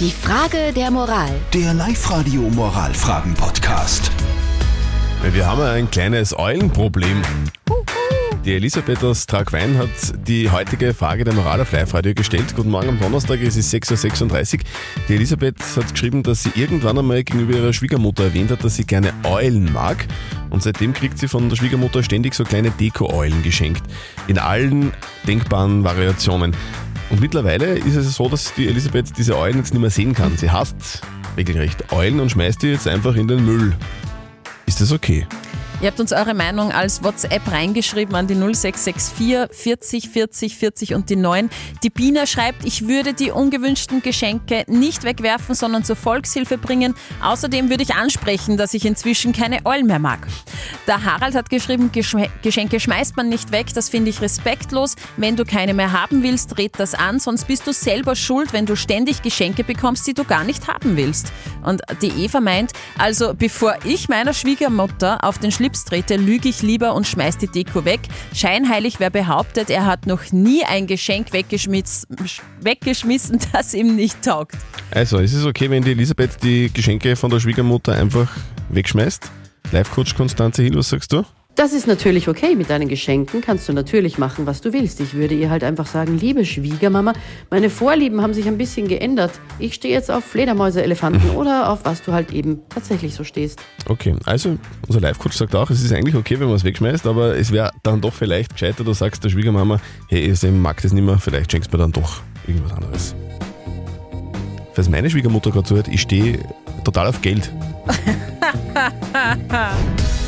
Die Frage der Moral. Der Live-Radio Moralfragen-Podcast. Wir haben ein kleines Eulenproblem. Die Elisabeth aus Tragwein hat die heutige Frage der Moral auf Live-Radio gestellt. Guten Morgen am Donnerstag, es ist 6.36 Uhr. Die Elisabeth hat geschrieben, dass sie irgendwann einmal gegenüber ihrer Schwiegermutter erwähnt hat, dass sie gerne Eulen mag. Und seitdem kriegt sie von der Schwiegermutter ständig so kleine Deko-Eulen geschenkt. In allen denkbaren Variationen. Und mittlerweile ist es so, dass die Elisabeth diese Eulen jetzt nicht mehr sehen kann. Sie hasst regelrecht Eulen und schmeißt die jetzt einfach in den Müll. Ist das okay? Ihr habt uns eure Meinung als WhatsApp reingeschrieben an die 0664 40 40 40 und die 9. Die Bina schreibt, ich würde die ungewünschten Geschenke nicht wegwerfen, sondern zur Volkshilfe bringen. Außerdem würde ich ansprechen, dass ich inzwischen keine Eulen mehr mag. Der Harald hat geschrieben, Geschenke schmeißt man nicht weg, das finde ich respektlos. Wenn du keine mehr haben willst, red das an, sonst bist du selber schuld, wenn du ständig Geschenke bekommst, die du gar nicht haben willst. Und die Eva meint, also bevor ich meiner Schwiegermutter auf den Schlips trete, lüge ich lieber und schmeiß die Deko weg. Scheinheilig, wer behauptet, er hat noch nie ein Geschenk weggeschmiss, weggeschmissen, das ihm nicht taugt. Also, ist es okay, wenn die Elisabeth die Geschenke von der Schwiegermutter einfach wegschmeißt? Live-Coach Konstanze Hill, was sagst du? Das ist natürlich okay. Mit deinen Geschenken kannst du natürlich machen, was du willst. Ich würde ihr halt einfach sagen, liebe Schwiegermama, meine Vorlieben haben sich ein bisschen geändert. Ich stehe jetzt auf Fledermäuse, Elefanten oder auf was du halt eben tatsächlich so stehst. Okay, also unser Live-Coach sagt auch, es ist eigentlich okay, wenn man es wegschmeißt, aber es wäre dann doch vielleicht gescheiter, du sagst der Schwiegermama, hey, ich mag das nicht mehr, vielleicht schenkst du mir dann doch irgendwas anderes. Falls meine Schwiegermutter gerade zuhört, ich stehe total auf Geld.